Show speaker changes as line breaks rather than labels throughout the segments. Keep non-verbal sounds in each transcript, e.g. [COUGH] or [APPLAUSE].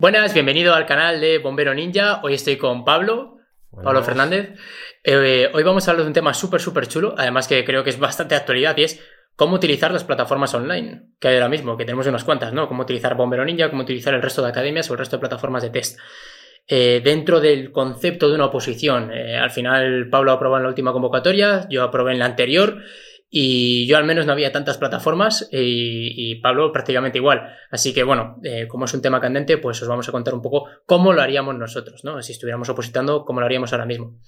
Buenas, bienvenido al canal de Bombero Ninja. Hoy estoy con Pablo, Pablo Fernández. Eh, hoy vamos a hablar de un tema súper, súper chulo, además que creo que es bastante de actualidad y es cómo utilizar las plataformas online, que hay ahora mismo, que tenemos unas cuantas, ¿no? Cómo utilizar Bombero Ninja, cómo utilizar el resto de academias o el resto de plataformas de test. Eh, dentro del concepto de una oposición, eh, al final Pablo aprobó en la última convocatoria, yo aprobé en la anterior y yo al menos no había tantas plataformas y, Pablo prácticamente igual. Así que bueno, eh, como es un tema candente, pues os vamos a contar un poco cómo lo haríamos nosotros, ¿no? Si estuviéramos opositando, cómo lo haríamos ahora mismo.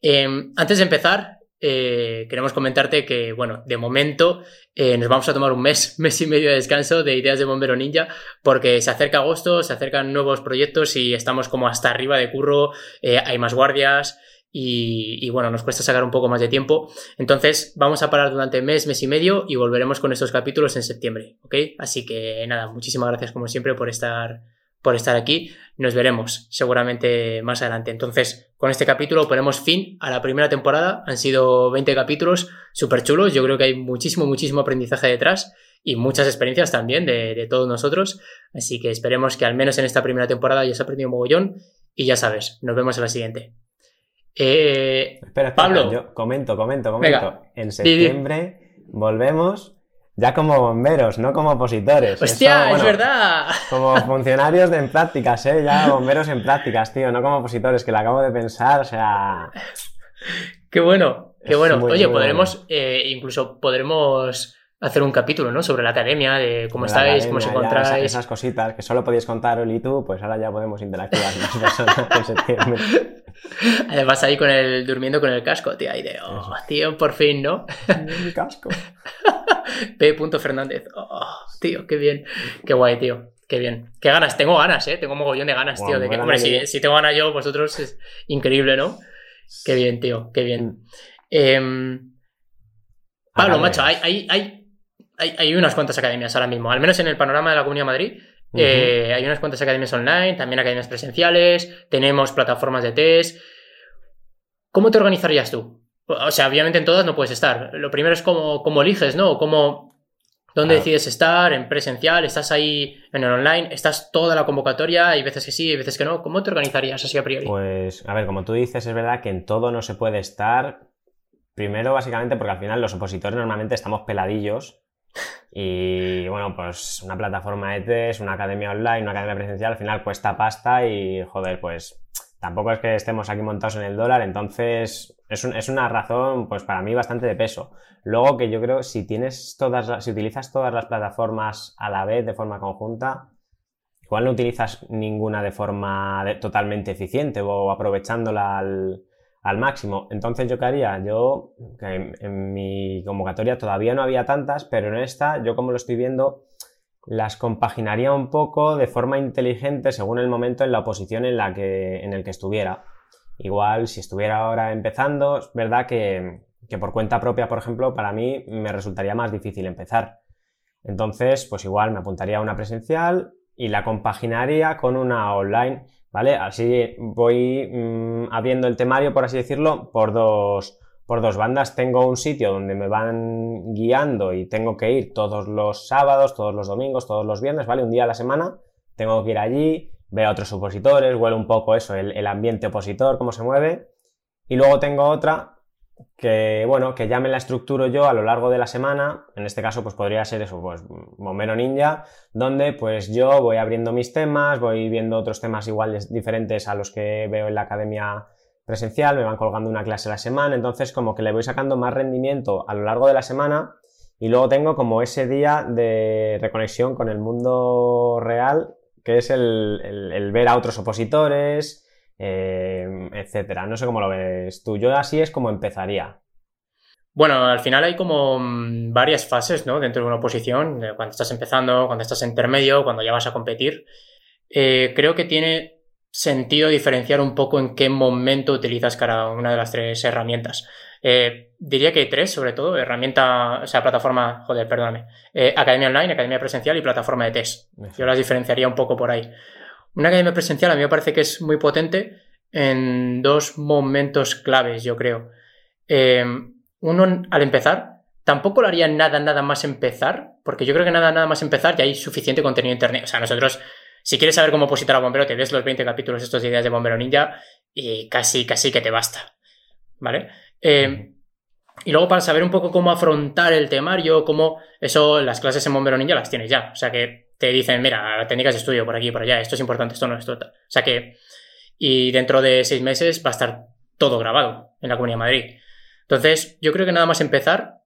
Em, antes de empezar, eh, queremos comentarte que, bueno, de momento eh, nos vamos a tomar un mes, [LAUGHS] mes y medio de descanso de ideas de Bombero Ninja, porque se acerca agosto, se acercan nuevos proyectos y estamos como hasta arriba de curro, hay más guardias, y, bueno, nos cuesta sacar un poco más de tiempo. Entonces vamos a parar durante mes, mes y medio y volveremos con estos capítulos en septiembre, ¿ok? Así que nada, muchísimas gracias como siempre por estar, por estar aquí. Nos veremos seguramente más adelante. Entonces, con este capítulo ponemos fin a la primera temporada. Han sido 20 capítulos súper chulos. Yo creo que hay muchísimo, muchísimo aprendizaje detrás y muchas experiencias también de, de todos nosotros. Así que esperemos que al menos en esta primera temporada hayas aprendido un mogollón. Y ya sabes, nos vemos en la siguiente.
Eh, espera, Pablo. Yo comento, comento, comento. en septiembre volvemos ya como bomberos, no como opositores.
¡Hostia, es verdad!
Como [LAUGHS] funcionarios de en prácticas, ¿eh? Ya bomberos en prácticas, tío, no como opositores, que lo acabo de pensar, o sea...
Qué bueno, qué bueno. Oye, podremos, eh, incluso podremos hacer un capítulo, ¿no? Sobre la academia, de cómo estáis, cómo os encontráis.
Esas, cositas que solo podíais contar Oli y tú, pues ahora ya podemos interactuar más personas en septiembre. [LAUGHS]
Además ahí con el, durmiendo con el casco, tío, ahí de, oh, tío, por fin, ¿no?
Mi casco. [LAUGHS]
P. Fernández, oh, tío, qué bien, qué guay, tío. Qué bien. Qué ganas, tengo ganas, ¿eh? Tengo mogollón de ganas, tío. De que, hombre, si, si, tengo ganas yo, vosotros es increíble, ¿no? Qué bien, tío, qué bien. Em, Pablo, macho, hay, hay, hay hay, unas cuantas academias ahora mismo, al menos en el panorama de la Comunidad de Madrid. Eh, hay unas cuantas academias online, también academias presenciales, tenemos plataformas de test. ¿Cómo te organizarías tú? O sea, obviamente en todas no puedes estar. Lo primero es cómo, cómo eliges, ¿no? Cómo, ¿Dónde decides estar? ¿En presencial? ¿Estás ahí en el online? ¿Estás toda la convocatoria? Hay veces que sí, hay veces que no. ¿Cómo te organizarías así a priori?
Pues, a ver, como tú dices, es verdad que en todo no se puede estar. Primero, básicamente, porque al final los opositores normalmente estamos peladillos y bueno, pues una plataforma de test, una academia online, una academia presencial, al final cuesta pasta y joder, pues tampoco es que estemos aquí montados en el dólar, entonces es, una razón, pues para mí bastante de peso. Luego que yo creo, si tienes todas, si utilizas todas las plataformas a la vez de forma conjunta, igual no utilizas ninguna de forma totalmente eficiente o aprovechándola al, al máximo. Entonces, ¿yo qué haría? Yo, en, mi convocatoria todavía no había tantas, pero en esta, yo como lo estoy viendo, las compaginaría un poco de forma inteligente según el momento en la oposición en, la que, en el que estuviera. Igual, si estuviera ahora empezando, es verdad que, que por cuenta propia, por ejemplo, para mí me resultaría más difícil empezar. Entonces, pues igual me apuntaría a una presencial y la compaginaría con una online ¿vale? Así voy mm, abriendo el temario, por así decirlo, por dos, por dos bandas. Tengo un sitio donde me van guiando y tengo que ir todos los sábados, todos los domingos, todos los viernes, ¿vale? Un día a la semana. Tengo que ir allí, veo a otros opositores, huele un poco eso, el, el ambiente opositor, cómo se mueve. Y luego tengo otra que, bueno, que ya me la estructuro yo a lo largo de la semana, en este caso pues podría ser eso, pues Bombero Ninja, donde pues yo voy abriendo mis temas, voy viendo otros temas iguales diferentes a los que veo en la academia presencial, me van colgando una clase a la semana, entonces como que le voy sacando más rendimiento a lo largo de la semana y luego tengo como ese día de reconexión con el mundo real, que es el, el ver a otros opositores, Em, etcétera. No sé cómo lo ves tú. Yo así es como empezaría.
Bueno, al final hay como mm, varias fases, ¿no? Dentro de una oposición, cuando estás empezando, cuando estás intermedio, cuando ya vas a competir. Eh, creo que tiene sentido diferenciar un poco en qué momento utilizas cada una de las tres herramientas. Eh, diría que hay tres, sobre todo, herramienta, o sea, plataforma, joder, perdóname, eh, academia online, academia presencial y plataforma de test. Yo las diferenciaría un poco por ahí. Una academia presencial a mí me parece que es muy potente en dos momentos claves, yo creo. Eh, uno, al empezar, tampoco lo haría nada, nada más empezar, porque yo creo que nada, nada más empezar ya hay suficiente contenido en internet. O sea, nosotros Si quieres saber cómo positar a bombero, te ves los 20 capítulos estos de ideas de bombero ninja y casi, casi que te basta. ¿Vale? Eh, y luego para saber un poco cómo afrontar el temario, cómo eso, las clases en bombero ninja las tienes ya. O sea que te dicen, mira, técnicas de estudio por aquí por allá, esto es importante, esto no, esto O sea que, y dentro de seis meses va a estar todo grabado en la Comunidad de Madrid. Entonces, yo creo que nada más empezar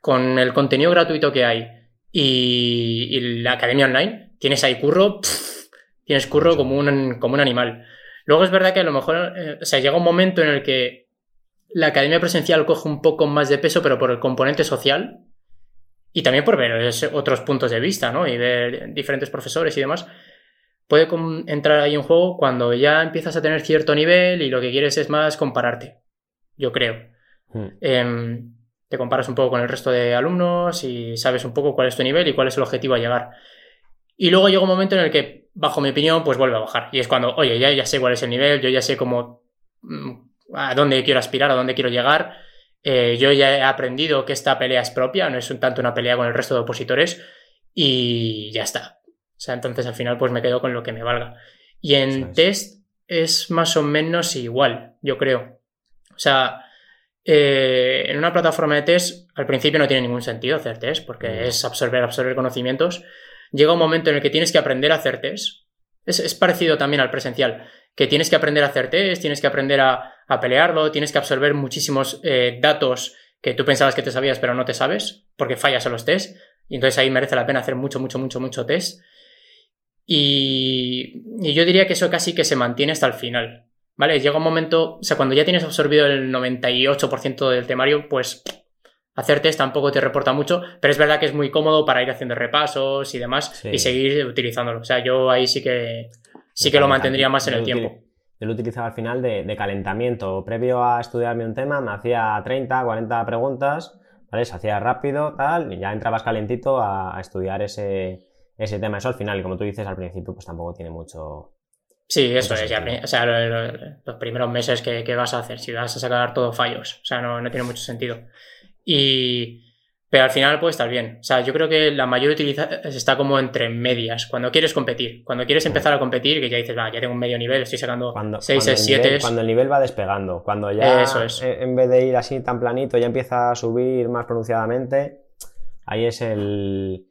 con el contenido gratuito que hay y, la academia online, tienes ahí curro, tienes curro como un, como un animal. Luego es verdad que a lo mejor, eh, o sea, llega un momento en el que la academia presencial coge un poco más de peso, pero por el componente social, y también por ver otros puntos de vista, ¿no? Y ver diferentes profesores y demás, puede entrar ahí en juego cuando ya empiezas a tener cierto nivel y lo que quieres es más compararte, yo creo. Hmm. Em, te comparas un poco con el resto de alumnos y sabes un poco cuál es tu nivel y cuál es el objetivo a llegar. Y luego llega un momento en el que, bajo mi opinión, pues vuelve a bajar. Y es cuando, oye, ya, ya sé cuál es el nivel, yo ya sé cómo, mm, a dónde quiero aspirar, a dónde quiero llegar eh, yo ya he aprendido que esta pelea es propia, no es un tanto una pelea con el resto de opositores y ya está. O sea, entonces al final pues me quedo con lo que me valga. Y en test es más o menos igual, yo creo. O sea, eh, en una plataforma de test al principio no tiene ningún sentido hacer test porque es absorber, absorber conocimientos. Llega un momento en el que tienes que aprender a hacer test. es parecido también al presencial que tienes que aprender a hacer test, tienes que aprender a, pelearlo, tienes que absorber muchísimos eh, datos que tú pensabas que te sabías pero no te sabes porque fallas en los test. Y entonces ahí merece la pena hacer mucho, mucho, mucho, mucho test. Y, yo diría que eso casi que se mantiene hasta el final. ¿Vale? Llega un momento, o sea, cuando ya tienes absorbido el 98% del temario, pues hacer test tampoco te reporta mucho, pero es verdad que es muy cómodo para ir haciendo repasos y demás y seguir utilizándolo. O sea, yo ahí sí que sí que lo mantendría más en el tiempo.
Yo lo utilizaba al final de, calentamiento. Previo a estudiarme un tema, me hacía 30, 40 preguntas, ¿vale? Se hacía rápido, tal, y ya entrabas calentito a, estudiar ese, tema. Eso al final, y como tú dices al principio, pues tampoco tiene mucho.
Sí, eso es. o sea, los, primeros meses que, vas a hacer, si vas a sacar todo fallos, o sea, no, no tiene mucho sentido. Y, pero al final puede estar bien. O sea, yo creo que la mayor utilidad está como entre medias. Cuando quieres competir, cuando quieres empezar a competir, que ya dices, va, ya tengo un medio nivel, estoy sacando 6, 6, 7.
Cuando el nivel va despegando, cuando ya en vez de ir así tan planito, ya empieza a subir más pronunciadamente, ahí es el,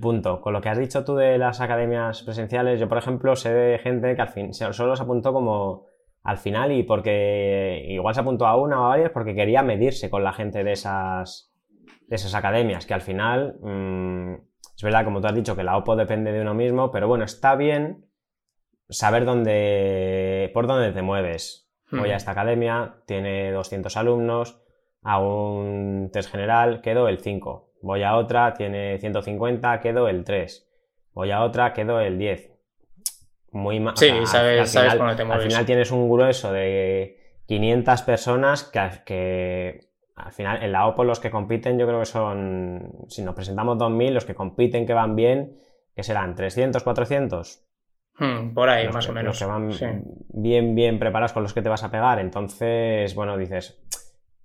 punto. Con lo que has dicho tú de las academias presenciales, yo por ejemplo sé de gente que al fin solo se apuntó como al final y porque igual se apuntó a una o a varias porque quería medirse con la gente de esas de esas academias, que al final, mm, es verdad, como tú has dicho, que la OPO depende de uno mismo, pero bueno, está bien saber dónde, por dónde te mueves. Voy a esta academia, tiene 200 alumnos, a un test general quedo el 5. Voy a otra, tiene 150, quedo el 3. Voy a otra, quedo el 10. Muy más.
Sí, sabes, sabes te mueves.
Al final tienes un grueso de 500 personas que, que al final, en la OPO los que compiten yo creo que son, si nos presentamos 2.000, los que compiten que van bien, que serán 300, 400.
Hmm, por ahí, más o menos.
Los que van bien, bien preparados con los que te vas a pegar. Entonces, bueno, dices,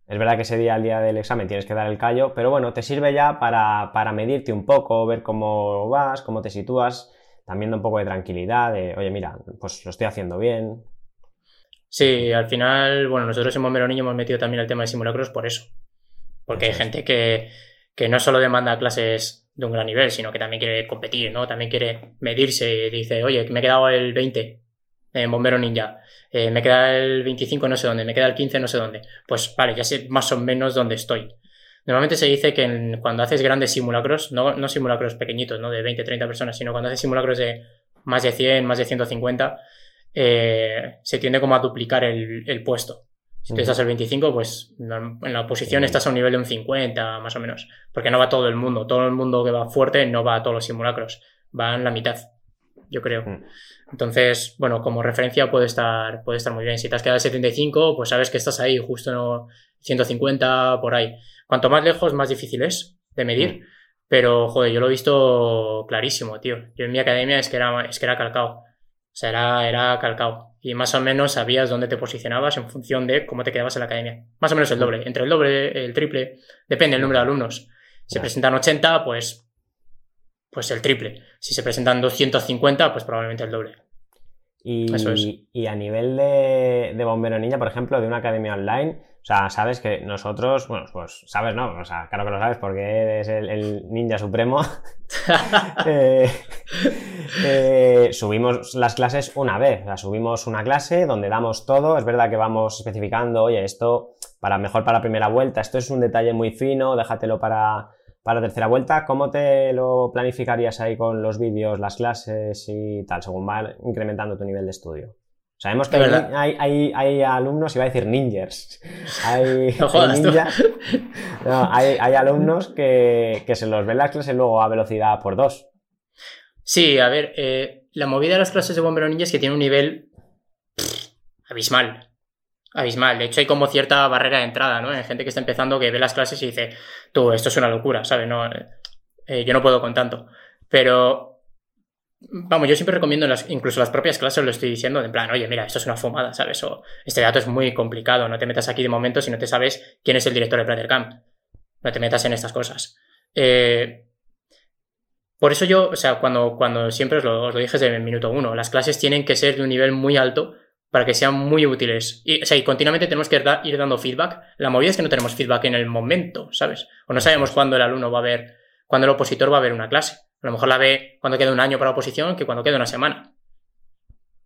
es verdad que ese día, el día del examen, tienes que dar el callo, pero bueno, te sirve ya para, para medirte un poco, ver cómo vas, cómo te sitúas, también da un poco de tranquilidad, de, oye, mira, pues lo estoy haciendo bien,
Sí, al final, bueno, nosotros en Bombero Niño hemos metido también el tema de simulacros por eso. Porque hay gente que, que no solo demanda clases de un gran nivel, sino que también quiere competir, ¿no? También quiere medirse y dice, oye, me he quedado el 20 en Bombero Ninja, eh, me queda el 25 no sé dónde, me queda el 15 no sé dónde. Pues vale, ya sé más o menos dónde estoy. Normalmente se dice que cuando haces grandes simulacros, no, no simulacros pequeñitos, ¿no? De 20, 30 personas, sino cuando haces simulacros de más de 100, más de 150, eh, se tiende como a duplicar el, puesto. Si tú estás al 25, pues en la oposición estás a un nivel de un 50, más o menos. Porque no va todo el mundo. Todo el mundo que va fuerte no va a todos los simulacros. Va en la mitad, yo creo. Entonces, bueno, como referencia puede estar, puede estar muy bien. Si te has quedado al 75, pues sabes que estás ahí, justo en 150, por ahí. Cuanto más lejos, más difícil es de medir. Pero, joder, yo lo he visto clarísimo, tío. Yo en mi academia es que era, es que era calcado. O sea, era, era calcado. Y más o menos sabías dónde te posicionabas en función de cómo te quedabas en la academia. Más o menos el doble. Entre el doble, el triple, depende del número de alumnos. Si presentan 80, pues pues el triple. Si se presentan 250, pues probablemente el doble.
Y, y a nivel de, de bombero ninja, por ejemplo, de una academia online, sea, sabes que nosotros, bueno, pues sabes, ¿no? O sea, claro que lo sabes porque eres el, ninja supremo. [LAUGHS] Eh, eh, subimos las clases una vez, o sea, subimos una clase donde damos todo, es verdad que vamos especificando, oye, esto para mejor para primera vuelta, esto es un detalle muy fino, déjatelo para, para tercera vuelta. ¿Cómo te lo planificarías ahí con los vídeos, las clases y tal, según va incrementando tu nivel de estudio? Sabemos que hay, hay, hay, alumnos, iba a decir ninjas. Hay, [LAUGHS] hay, [LAUGHS] alumnos que, se los ven las clases luego a velocidad por dos.
Sí, a ver, eh, la movida de las clases de bombero ninja es que tiene un nivel abismal. Abismal. De hecho, hay como cierta barrera de entrada, ¿no? Hay gente que está empezando que ve las clases y dice, tú, esto es una locura, ¿sabes? No, eh, yo no puedo con tanto. Pero Vamos, yo siempre recomiendo, las, incluso las propias clases lo estoy diciendo, en plan, oye, mira, esto es una fumada, ¿sabes? O este dato es muy complicado, no te metas aquí de momento si no te sabes quién es el director de Pratercamp. No te metas en estas cosas. Eh, por eso yo, o sea, cuando, cuando siempre os lo, dije desde el minuto uno, las clases tienen que ser de un nivel muy alto para que sean muy útiles. Y, o sea, y continuamente tenemos que ir dando feedback. La movida es que no tenemos feedback en el momento, ¿sabes? O no sabemos cuándo el alumno va a ver, cuándo el opositor va a ver una clase. A lo mejor la ve cuando queda un año para la oposición que cuando queda una semana.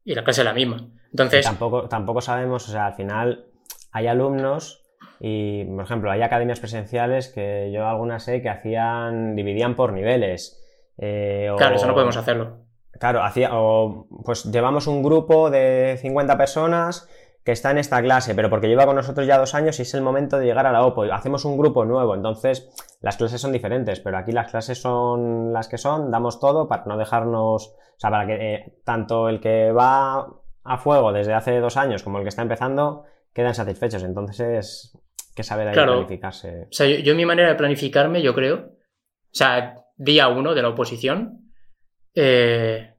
Y la clase es la misma. Entonces.
Tampoco, tampoco sabemos, o sea, al final hay alumnos y, por ejemplo, hay academias presenciales que yo algunas sé que hacían, dividían por niveles.
Eh, claro, eso no podemos hacerlo.
Claro, hacía, o pues llevamos un grupo de 50 personas que está en esta clase, pero porque lleva con nosotros ya dos años y es el momento de llegar a la OPO. Hacemos un grupo nuevo, entonces las clases son diferentes, pero aquí las clases son las que son, damos todo para no dejarnos, o sea, para que eh, tanto el que va a fuego desde hace dos años como el que está empezando quedan satisfechos. Entonces es que saber ahí planificarse.
O sea, yo, mi manera de planificarme, yo creo, o sea, día uno de la oposición, eh,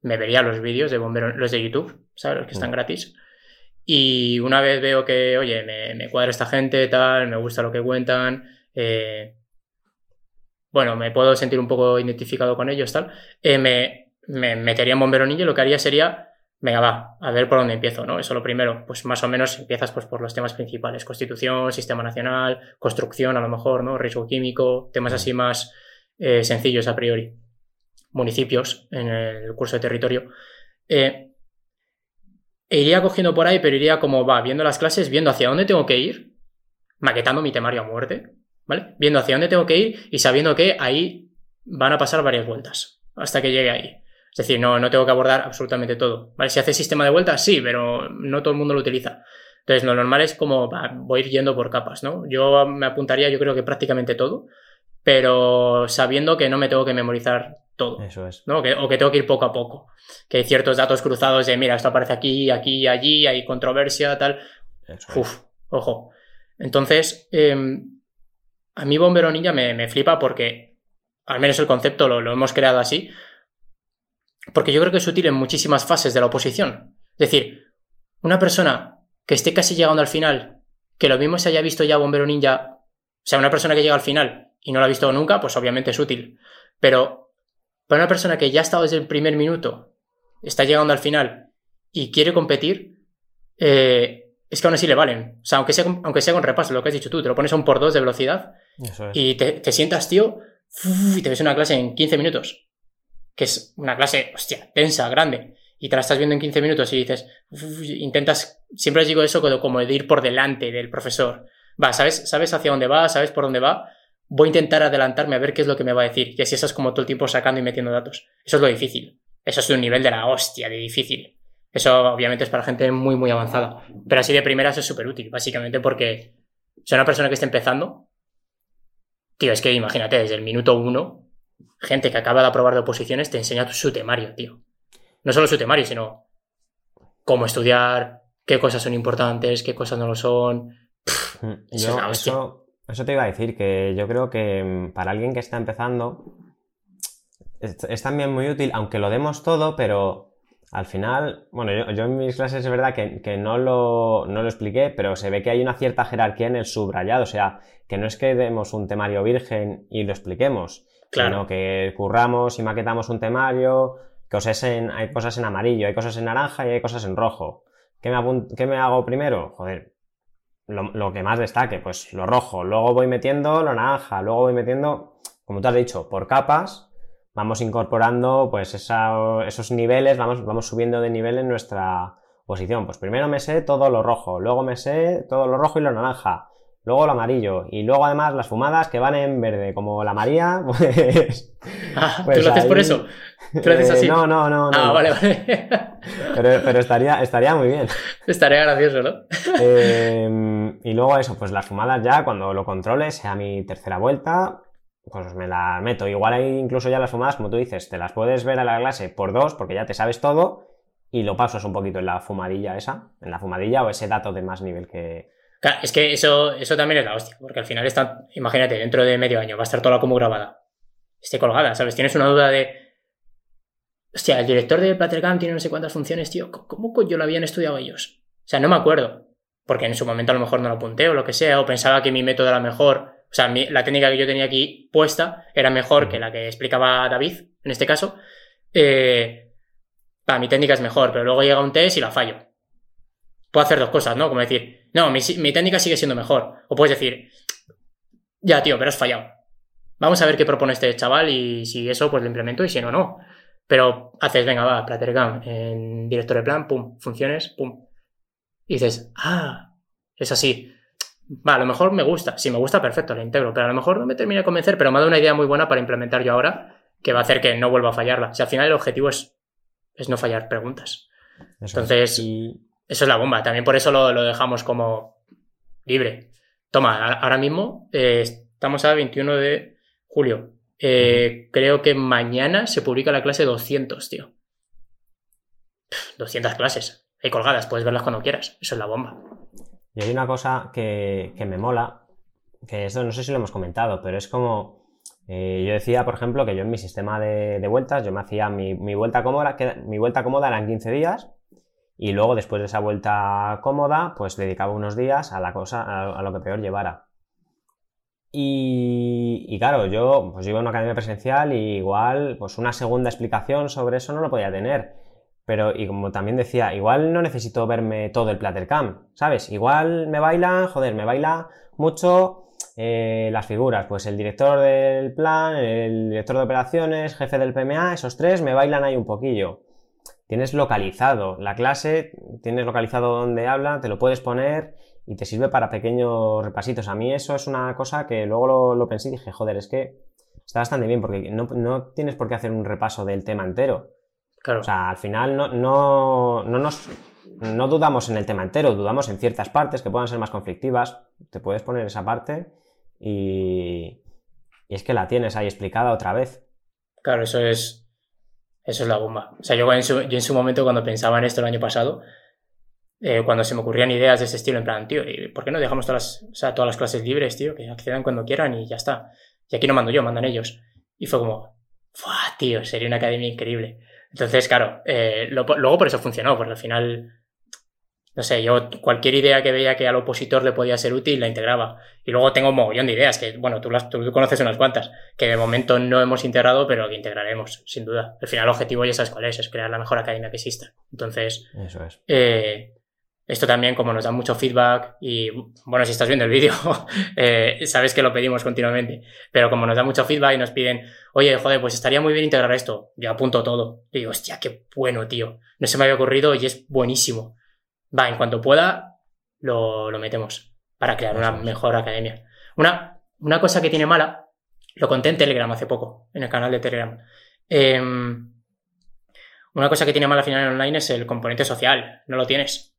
me vería los vídeos de bomberos, los de YouTube, ¿sabes? Los que están mm. gratis. Y una vez veo que, oye, me, cuadra esta gente, tal, me gusta lo que cuentan, eh, bueno, me puedo sentir un poco identificado con ellos, tal, eh, me, metería en bombero y lo que haría sería, venga, va, a ver por dónde empiezo, ¿no? Eso lo primero, pues más o menos empiezas pues por los temas principales, constitución, sistema nacional, construcción a lo mejor, ¿no? Riesgo químico, temas así más eh, sencillos a priori, municipios en el curso de territorio. Eh, e iría cogiendo por ahí, pero iría como va, viendo las clases, viendo hacia dónde tengo que ir, maquetando mi temario a muerte, ¿vale? Viendo hacia dónde tengo que ir y sabiendo que ahí van a pasar varias vueltas hasta que llegue ahí. Es decir, no, no tengo que abordar absolutamente todo. ¿Vale? Si hace sistema de vueltas, sí, pero no todo el mundo lo utiliza. Entonces, lo normal es como va, voy yendo por capas, ¿no? Yo me apuntaría, yo creo que prácticamente todo, pero sabiendo que no me tengo que memorizar todo.
Eso es.
¿no? o que tengo que ir poco a poco. Que hay ciertos datos cruzados de, mira, esto aparece aquí, aquí, allí, hay controversia, tal. Uf, ojo. Entonces, em, a mí Bombero Ninja me, flipa porque, al menos el concepto lo, lo hemos creado así, porque yo creo que es útil en muchísimas fases de la oposición. Es decir, una persona que esté casi llegando al final, que lo mismo se haya visto ya Bombero Ninja, o sea, una persona que llega al final y no lo ha visto nunca, pues obviamente es útil. Pero para una persona que ya ha estado desde el primer minuto, está llegando al final y quiere competir, eh, es que aún así le valen. O sea, aunque sea, aunque sea con repaso, lo que has dicho tú, te lo pones a un por dos de velocidad y te, sientas, tío, y te ves una clase en 15 minutos. Que es una clase, hostia, tensa, grande. Y te la estás viendo en 15 minutos y dices, intentas, siempre les digo eso como de ir por delante del profesor. Va, ¿sabes, sabes hacia dónde va, sabes por dónde va voy a intentar adelantarme a ver qué es lo que me va a decir. Y así estás como todo el tiempo sacando y metiendo datos. Eso es lo difícil. Eso es un nivel de la hostia, de difícil. Eso obviamente es para gente muy, muy avanzada. Pero así de primeras es súper útil, básicamente porque si una persona que está empezando, tío, es que imagínate, desde el minuto uno, gente que acaba de aprobar de oposiciones te enseña su temario, tío. No solo su temario, sino cómo estudiar, qué cosas son importantes, qué cosas no lo son.
Mm, eso es una hostia. Eso te iba a decir, que yo creo que mm, para alguien que está empezando es, también muy útil, aunque lo demos todo, pero al final, bueno, yo, en mis clases es verdad que, no, lo, no, lo, expliqué, pero se ve que hay una cierta jerarquía en el subrayado, o sea, que no es que demos un temario virgen y lo expliquemos,
Claro.
Sino que curramos y maquetamos un temario, cosas en, hay cosas en amarillo, hay cosas en naranja y hay cosas en rojo. ¿Qué me, apunt- qué me hago primero? Joder, lo, que más destaque, pues lo rojo. Luego voy metiendo lo naranja, luego voy metiendo, como tú has dicho, por capas. Vamos incorporando pues esa- esos niveles, vamos, vamos subiendo de nivel en nuestra posición. Pues primero me sé todo lo rojo, luego me sé todo lo rojo y lo naranja, luego lo amarillo y luego además las fumadas que van en verde, como la María, [LAUGHS] pues...
Ah,
Pues
¿Tú lo haces por
ahí-
eso? ¿Tú lo haces
Eh,
así?
No, no, no. no,
ah,
no.
vale, vale.
Pero, pero estaría, estaría muy bien.
Estaría gracioso, ¿no?
Eh, y luego eso, pues las fumadas ya, cuando lo controle, sea mi tercera vuelta, pues me la meto. Igual hay incluso ya las fumadas, como tú dices, te las puedes ver a la clase por dos, porque ya te sabes todo, y lo pasas un poquito en la fumadilla esa, en la fumadilla o ese dato de más nivel que...
Es que eso, eso también es la hostia, porque al final está, imagínate, dentro de medio año va a estar toda como grabada. Esté colgada, ¿sabes? Tienes una duda de. Hostia, el director de Plattercam tiene no sé cuántas funciones, tío. ¿Cómo- ¿Cómo coño lo habían estudiado ellos? O sea, no me acuerdo. Porque en su momento a lo mejor no lo apunté o lo que sea, o pensaba que mi método era mejor. O sea, la técnica que yo tenía aquí puesta era mejor que la que explicaba David, en este caso. Eh, va, mi técnica es mejor, pero luego llega un test y la fallo. Puedo hacer dos cosas, ¿no? Como decir, no, mi, mi técnica sigue siendo mejor. O puedes decir, ya, tío, pero has fallado. Vamos a ver qué propone este chaval y si eso, pues lo implemento y si no, no. Pero haces, venga, va, Plattercam, en director de plan, pum, funciones, pum. Y dices, ah, es así. Va, a lo mejor me gusta. Si me gusta, perfecto, lo integro. Pero a lo mejor no me termina de convencer, pero me ha dado una idea muy buena para implementar yo ahora que va a hacer que no vuelva a fallarla. Si al final el objetivo es, es no fallar preguntas.
Eso
Entonces-
es. Y-
Eso es la bomba. También por eso lo, lo dejamos como libre. Toma, ahora mismo eh, estamos a 21 de julio. Eh, Creo que mañana se publica la clase 200, tío. Pff, 200 clases. Hay colgadas, puedes verlas cuando quieras. Eso es la bomba.
Y hay una cosa que, que me mola, que esto no sé si lo hemos comentado, pero es como, eh, yo decía, por ejemplo, que yo en mi sistema de, de vueltas, yo me hacía mi, mi vuelta cómoda, que, mi vuelta cómoda eran 15 días, y luego después de esa vuelta cómoda, pues dedicaba unos días a la cosa, a, lo que peor llevara. Y, y claro, yo pues iba a una academia presencial y igual pues una segunda explicación sobre eso no lo podía tener. Pero, y como también decía, igual no necesito verme todo el Plattercam, ¿sabes? Igual me baila, joder, me baila mucho eh, las figuras. Pues el director del plan, el director de operaciones, jefe del PMA, esos tres me bailan ahí un poquillo. Tienes localizado la clase, tienes localizado dónde habla, te lo puedes poner y te sirve para pequeños repasitos. A mí eso es una cosa que luego lo, lo pensé y dije, joder, es que está bastante bien porque no, no tienes por qué hacer un repaso del tema entero.
Claro.
O sea, al final no, no, no nos no dudamos en el tema entero, dudamos en ciertas partes que puedan ser más conflictivas. Te puedes poner esa parte y, y es que la tienes ahí explicada otra vez.
Claro, eso es. Eso es la bomba. O sea, yo en su, yo en su momento, cuando pensaba en esto el año pasado, eh, cuando se me ocurrían ideas de ese estilo, en plan, tío, ¿y ¿por qué no dejamos todas las, o sea, todas las clases libres, tío? Que accedan cuando quieran y ya está. Y aquí no mando yo, mandan ellos. Y fue como, ¡fuah, tío! Sería una academia increíble. Entonces, claro, eh, luego por eso funcionó, porque al final, no sé, yo cualquier idea que veía que al opositor le podía ser útil la integraba. Y luego tengo un mogollón de ideas, que, bueno, tú, las, tú conoces unas cuantas, que de momento no hemos integrado, pero que integraremos, sin duda. Al final el objetivo ya sabes cuál es, es crear la mejor academia que exista. Entonces,
Eso es.
eh, esto también, como nos dan mucho feedback, y bueno, si estás viendo el vídeo, [LAUGHS] eh, sabes que lo pedimos continuamente, pero como nos dan mucho feedback y nos piden, oye, joder, pues estaría muy bien integrar esto, yo apunto todo. Y digo, hostia, qué bueno, tío. No se me había ocurrido y es buenísimo. Va, en cuanto pueda, lo, lo metemos para crear una mejor academia. Una, una cosa que tiene mala, lo conté en Telegram hace poco, en el canal de Telegram. Em, una cosa que tiene mala al final en online es el componente social, no lo tienes.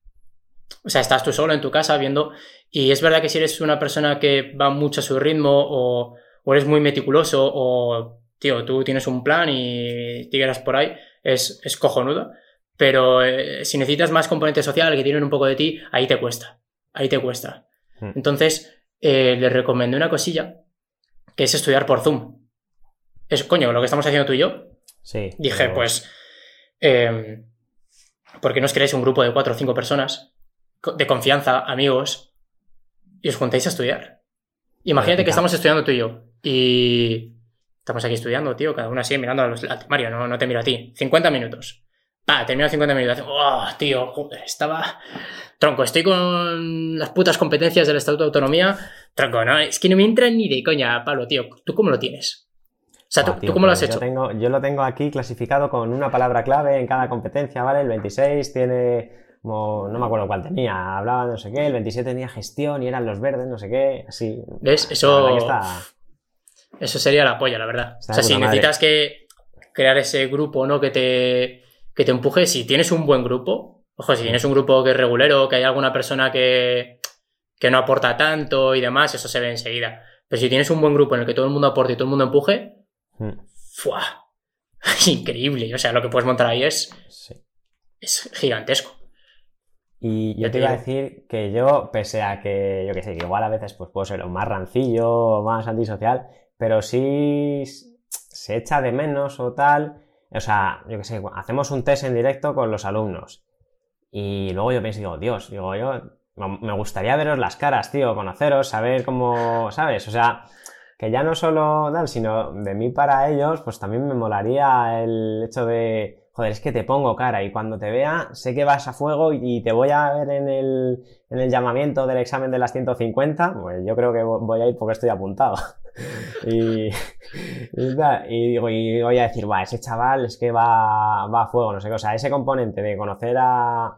O sea, estás tú solo en tu casa viendo. Y es verdad que si eres una persona que va mucho a su ritmo o, o eres muy meticuloso o, tío, tú tienes un plan y tiras por ahí, es, es cojonudo. Pero eh, si necesitas más componente social que tienen un poco de ti, ahí te cuesta. Ahí te cuesta.
Hmm.
Entonces, eh, les recomendé una cosilla que es estudiar por Zoom. Es, coño, lo que estamos haciendo tú y yo,
Sí.
Dije,
pero-
pues, eh, ¿por qué no os creáis un grupo de cuatro o cinco personas de confianza, amigos, y os juntáis a estudiar? Imagínate que estamos estudiando tú y yo, y Estamos aquí estudiando, tío, cada uno así mirando al temario, no, no te miro a ti. 50 minutos. Va, termino 50 minutos. ¡Oh, tío! Estaba. Tronco, estoy con las putas competencias del Estatuto de Autonomía. Tronco, no, es que no me entra ni de coña, Pablo, tío. ¿Tú cómo lo tienes? O sea, ¿tú,
tío,
¿tú cómo lo has
pues
hecho?
Yo, tengo, yo lo tengo aquí clasificado con una palabra clave en cada competencia, ¿vale? El 26 tiene, como, no me acuerdo cuál tenía, hablaba de no sé qué, el 27 tenía gestión y eran los verdes, no sé qué, así.
¿Ves? Eso,
está-
eso sería la polla, la verdad.
Está
o sea, si
madre.
necesitas que crear ese grupo, ¿no? Que te, que te empuje, si tienes un buen grupo, ojo, si tienes un grupo que es regulero, que hay alguna persona que, que no aporta tanto y demás, eso se ve enseguida. Pero si tienes un buen grupo en el que todo el mundo aporte y todo el mundo empuje,
Mm,
¡fua! [LAUGHS] Increíble. O sea, lo que puedes montar ahí es,
sí.
es gigantesco.
Y yo
te
te iba a decir que yo, pese a que, yo que sé, que igual a veces pues puedo ser más rancillo más antisocial, pero sí se echa de menos o tal. O sea, yo que sé, hacemos un test en directo con los alumnos. Y luego yo pienso, digo, Dios, digo yo, me gustaría veros las caras, tío, conoceros, saber cómo, ¿sabes? O sea, que ya no solo sino de mí para ellos, pues también me molaría el hecho de, joder, es que te pongo cara y cuando te vea sé que vas a fuego y te voy a ver en el, en el llamamiento del examen de las 150, pues yo creo que vo- voy a ir porque estoy apuntado. [LAUGHS] Y, y, digo, y voy a decir, va, ese chaval es que va, va a fuego, no sé qué, o sea, ese componente de conocer a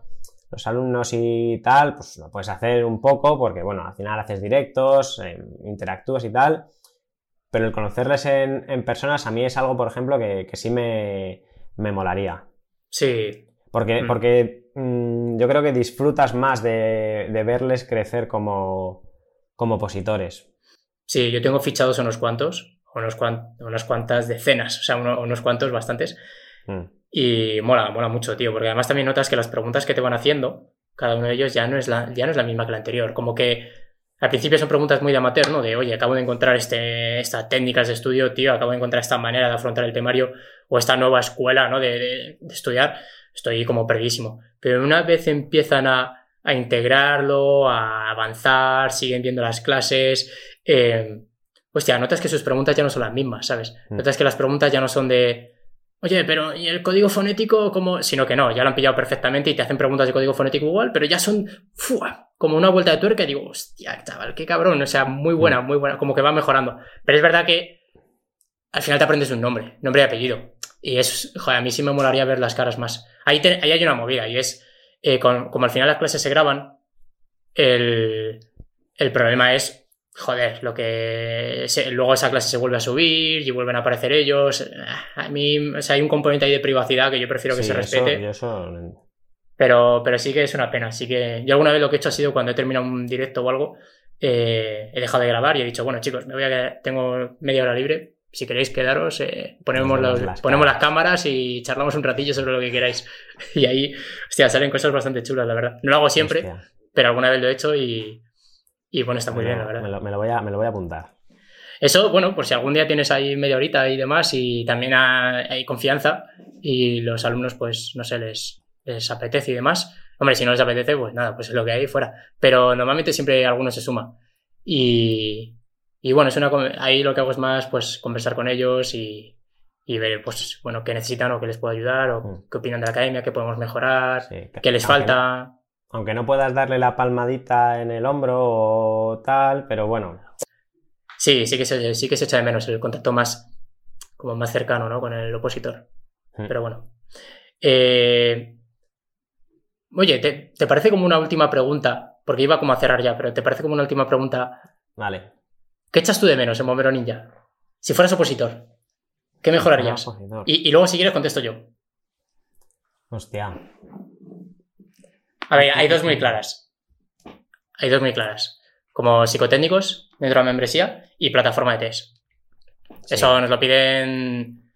los alumnos y tal, pues lo puedes hacer un poco porque, bueno, al final haces directos, eh, interactúas y tal, pero el conocerles en, personas a mí es algo, por ejemplo, que sí me, me molaría.
Sí,
Porque,
Mm.
porque mm, yo creo que disfrutas más de, de verles crecer como, como opositores.
sí, yo tengo fichados unos cuantos, unos cuan- unas cuantas decenas, o sea, uno- unos cuantos, bastantes.
Mm.
Y mola, mola mucho, tío, porque además también notas que las preguntas que te van haciendo, cada uno de ellos ya no es la, ya no es la misma que la anterior. Como que al principio son preguntas muy de amateur, ¿no? De, oye, acabo de encontrar este, estas técnicas de estudio, tío, acabo de encontrar esta manera de afrontar el temario o esta nueva escuela, ¿no? De, de- de estudiar. Estoy como perdidísimo. Pero una vez empiezan a, a integrarlo, a avanzar, siguen viendo las clases, eh, hostia, notas que sus preguntas ya no son las mismas, ¿sabes?
Mm.
Notas que las preguntas ya no son de, Oye, pero ¿y el código fonético cómo? Sino que no, ya lo han pillado perfectamente y te hacen preguntas de código fonético igual, pero ya son ¡fua! Como una vuelta de tuerca y digo, hostia, chaval, qué cabrón. O sea, muy buena, muy buena, como que va mejorando. Pero es verdad que al final te aprendes un nombre, nombre y apellido. Y es, joder, a mí sí me molaría ver las caras más. Ahí, te- ahí hay una movida y es, eh, con- como al final las clases se graban, el, el problema es, joder, lo que se- luego esa clase se vuelve a subir y vuelven a aparecer ellos. A mí, o sea, hay un componente ahí de privacidad que yo prefiero que
Sí,
se respete.
eso-
Pero, pero sí que es una pena. Así que yo alguna vez lo que he hecho ha sido cuando he terminado un directo o algo, eh, he dejado de grabar y he dicho, bueno, chicos, me voy a quedar- tengo media hora libre. Si queréis quedaros, eh, ponemos, los-
las
ponemos
caras.
las cámaras y charlamos un ratillo sobre lo que queráis. [LAUGHS] Y ahí, hostia, salen cosas bastante chulas, la verdad. No lo hago siempre,
Hostia,
pero alguna vez lo he hecho y, y bueno, está muy
me
bien,
lo-
la verdad.
Me lo, me lo voy a, me lo voy a apuntar.
Eso, bueno, por si algún día tienes ahí media horita y demás y también ha- hay confianza y los alumnos, pues, no sé, les, les apetece y demás. Hombre, si no les apetece, pues nada, pues es lo que hay fuera. Pero normalmente siempre alguno se suma. Y, y bueno, es una, ahí lo que hago es más, pues, conversar con ellos y, y ver, pues, bueno, qué necesitan o qué les puedo ayudar o
Mm.
qué opinan de la academia, qué podemos mejorar,
Sí, que-
qué les
aunque no-
falta.
aunque no puedas darle la palmadita en el hombro o tal, pero bueno,
Sí, sí que se, sí que se echa de menos el contacto más, como más cercano, ¿no? Con el opositor.
Mm.
Pero bueno. Eh, oye, ¿te, te parece como una última pregunta? Porque iba como a cerrar ya, pero ¿te parece como una última pregunta?
vale.
¿Qué echas tú de menos en Bombero Ninja? Si fueras opositor, ¿qué mejorarías?
Opositor.
Y, y luego, si quieres, contesto yo.
Hostia.
A ver, hay dos muy claras. Hay dos muy claras. Como psicotécnicos dentro de la membresía y plataforma de test.
Sí.
Eso nos lo piden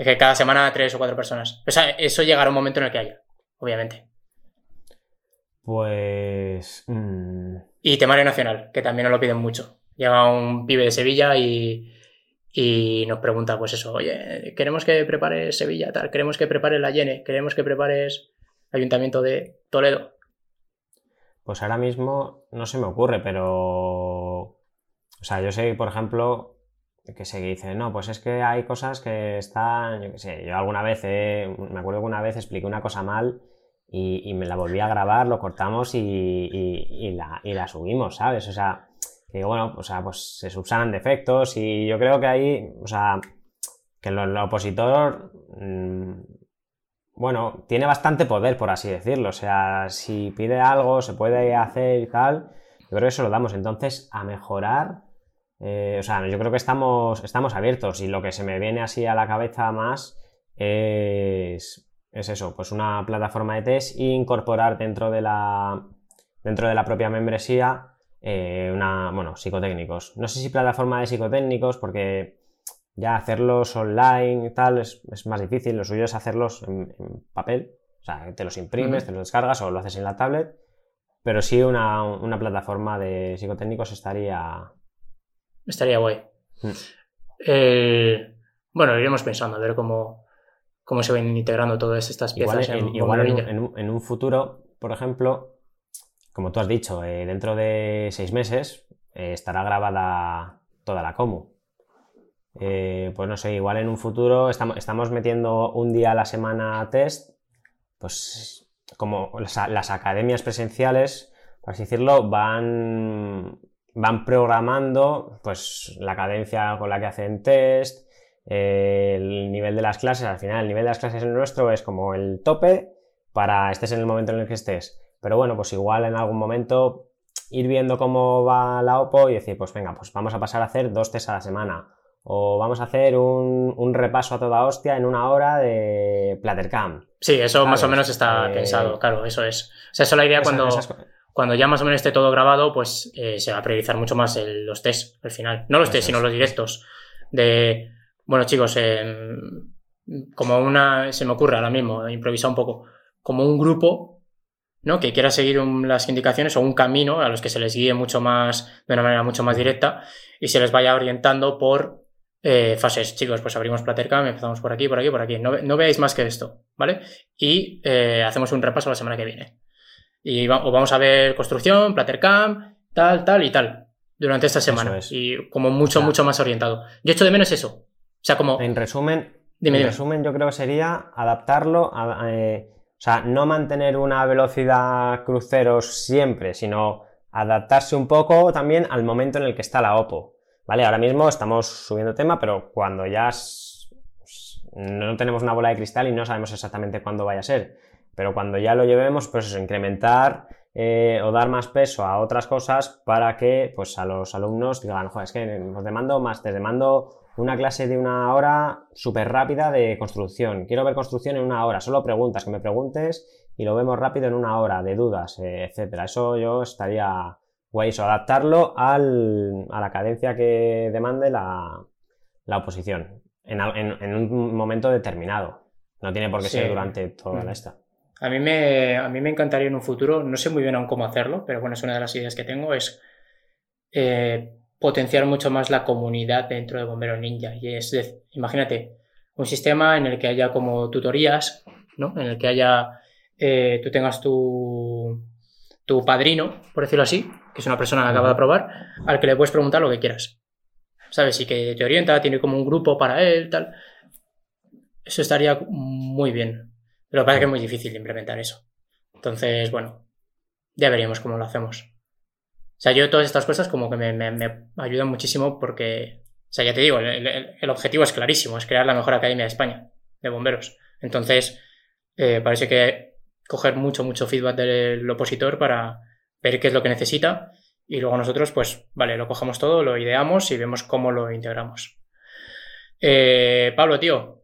es que cada semana tres o cuatro personas. O sea, eso llegará un momento en el que haya, obviamente.
Pues. mm,
Y temario nacional, que también nos lo piden mucho. Llega un pibe de Sevilla y, y nos pregunta, pues eso, oye, queremos que prepares Sevilla, tal, queremos que prepares la Yene, queremos que prepares Ayuntamiento de Toledo.
pues ahora mismo no se me ocurre, pero. O sea, yo sé, por ejemplo, que se dice, no, pues es que hay cosas que están, yo qué sé, yo alguna vez, me acuerdo que una vez expliqué una cosa mal y, me la volví a grabar, lo cortamos y, la, y la subimos, ¿sabes? O sea, que bueno, o sea, pues se subsanan defectos y yo creo que ahí, o sea, que el, opositor, mm, bueno, tiene bastante poder, por así decirlo. O sea, si pide algo, se puede hacer y tal, yo creo que eso lo damos. Entonces, a mejorar, eh, o sea, yo creo que estamos, estamos abiertos y lo que se me viene así a la cabeza más es, es eso, pues una plataforma de test e incorporar dentro de la, dentro de la propia membresía eh, una, bueno, psicotécnicos. No sé si plataforma de psicotécnicos, porque ya hacerlos online y tal es, más difícil. Lo suyo es hacerlos en, papel. O sea, te los imprimes, te los descargas o lo haces en la tablet. Pero sí una, plataforma de psicotécnicos estaría.
Estaría guay. Mm. Eh, bueno, iremos pensando a ver cómo, cómo se ven integrando todas estas piezas.
Igual, en, un, futuro, por ejemplo, como tú has dicho, eh, dentro de seis meses eh, estará grabada toda la Comu. Eh, pues no sé, igual en un futuro estamos, metiendo un día a la semana test, pues como las, academias presenciales, por así decirlo, van, van programando pues la cadencia con la que hacen test, el nivel de las clases, al final el nivel de las clases en nuestro es como el tope para estés en el momento en el que estés. Pero bueno, pues igual en algún momento ir viendo cómo va la OPO y decir, pues venga, pues vamos a pasar a hacer dos test a la semana. O vamos a hacer un, repaso a toda hostia en una hora de Plattercam.
Sí, eso más o menos está eh, pensado, claro, eso es. O sea, eso es la idea cuando, cuando ya más o menos esté todo grabado, pues eh, se va a priorizar mucho más los tests al final. No los test, sino los directos. De, bueno, chicos, como una, se me ocurre ahora mismo, improvisar un poco, como un grupo ¿no? que quiera seguir las indicaciones o un camino a los que se les guíe mucho más, de una manera mucho más directa y se les vaya orientando por eh, fases. Chicos, pues abrimos Plattercam, empezamos por aquí, por aquí, por aquí. No, veáis más que esto, ¿vale? Y eh, hacemos un repaso la semana que viene. Y vamos a ver construcción, Plattercam, tal, tal y tal, durante esta semana. Y como mucho, mucho más orientado. Yo echo de menos eso. O sea, como...
En resumen, en resumen yo creo que sería adaptarlo a... Eh, o sea, no mantener una velocidad crucero siempre, sino adaptarse un poco también al momento en el que está la OPO. ¿Vale? Ahora mismo estamos subiendo tema, pero cuando ya no tenemos una bola de cristal y no sabemos exactamente cuándo vaya a ser. Pero cuando ya lo llevemos, pues eso, incrementar eh, o dar más peso a otras cosas para que pues a los alumnos digan, joder, es que nos demando más, te demando una clase de una hora súper rápida de construcción. Quiero ver construcción en una hora. Solo preguntas, que me preguntes y lo vemos rápido en una hora, de dudas, eh, etcétera. Eso yo estaría guay, eso, adaptarlo a la cadencia que demande la, oposición en, un momento determinado. No tiene por qué ser durante toda la mm. esta.
A mí, me, a mí me encantaría en un futuro, no sé muy bien aún cómo hacerlo, pero bueno, es una de las ideas que tengo, es eh, potenciar mucho más la comunidad dentro de Bombero Ninja. Y es, imagínate, un sistema en el que haya como tutorías, ¿no? En el que haya, eh, tú tengas tu, tu padrino, por decirlo así, que es una persona que acaba de aprobar, al que le puedes preguntar lo que quieras. ¿Sabes? Y que te orienta, tiene como un grupo para él, tal. Eso estaría muy bien. Pero parece que es muy difícil implementar eso. Entonces, bueno, ya veríamos cómo lo hacemos. O sea, yo todas estas cosas como que me, ayudan muchísimo porque, o sea, ya te digo, el, objetivo es clarísimo, es crear la mejor academia de España de bomberos. Entonces, eh, parece que coger mucho, mucho feedback del opositor para ver qué es lo que necesita y luego nosotros, pues, vale, lo cogemos todo, lo ideamos y vemos cómo lo integramos. Eh, Pablo, tío,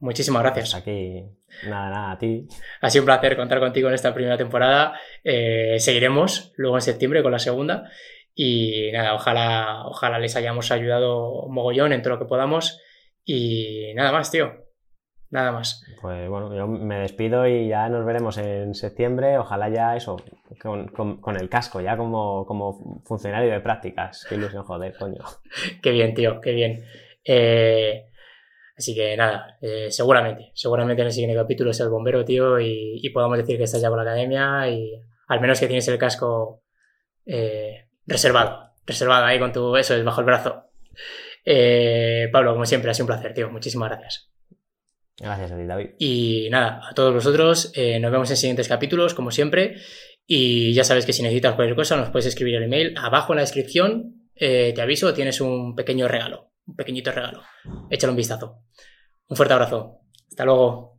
muchísimas gracias.
Pues aquí Nada, nada, a ti.
Ha sido un placer contar contigo en esta primera temporada. Eh, seguiremos luego en septiembre con la segunda. Y nada, ojalá, ojalá les hayamos ayudado mogollón en todo lo que podamos. Y nada más, tío. Nada más.
Pues bueno, yo me despido y ya nos veremos en septiembre. Ojalá ya eso, con, el casco, ya como, como funcionario de prácticas. Qué ilusión, joder, coño. [LAUGHS]
qué bien, tío, qué bien. Eh, Así que nada, eh, seguramente, seguramente en el siguiente capítulo sea el bombero, tío, y, podamos decir que estás ya con la academia y al menos que tienes el casco eh, reservado, reservado ahí con tu, eso, es bajo el brazo. Eh, Pablo, como siempre, ha sido un placer, tío. Muchísimas gracias.
Gracias a ti, David.
Y nada, a todos vosotros, nos vemos en siguientes capítulos, como siempre. Y ya sabes que si necesitas cualquier cosa, nos puedes escribir el email abajo en la descripción. Te aviso, tienes un pequeño regalo, un pequeñito regalo. Échale un vistazo. Un fuerte abrazo. Hasta luego.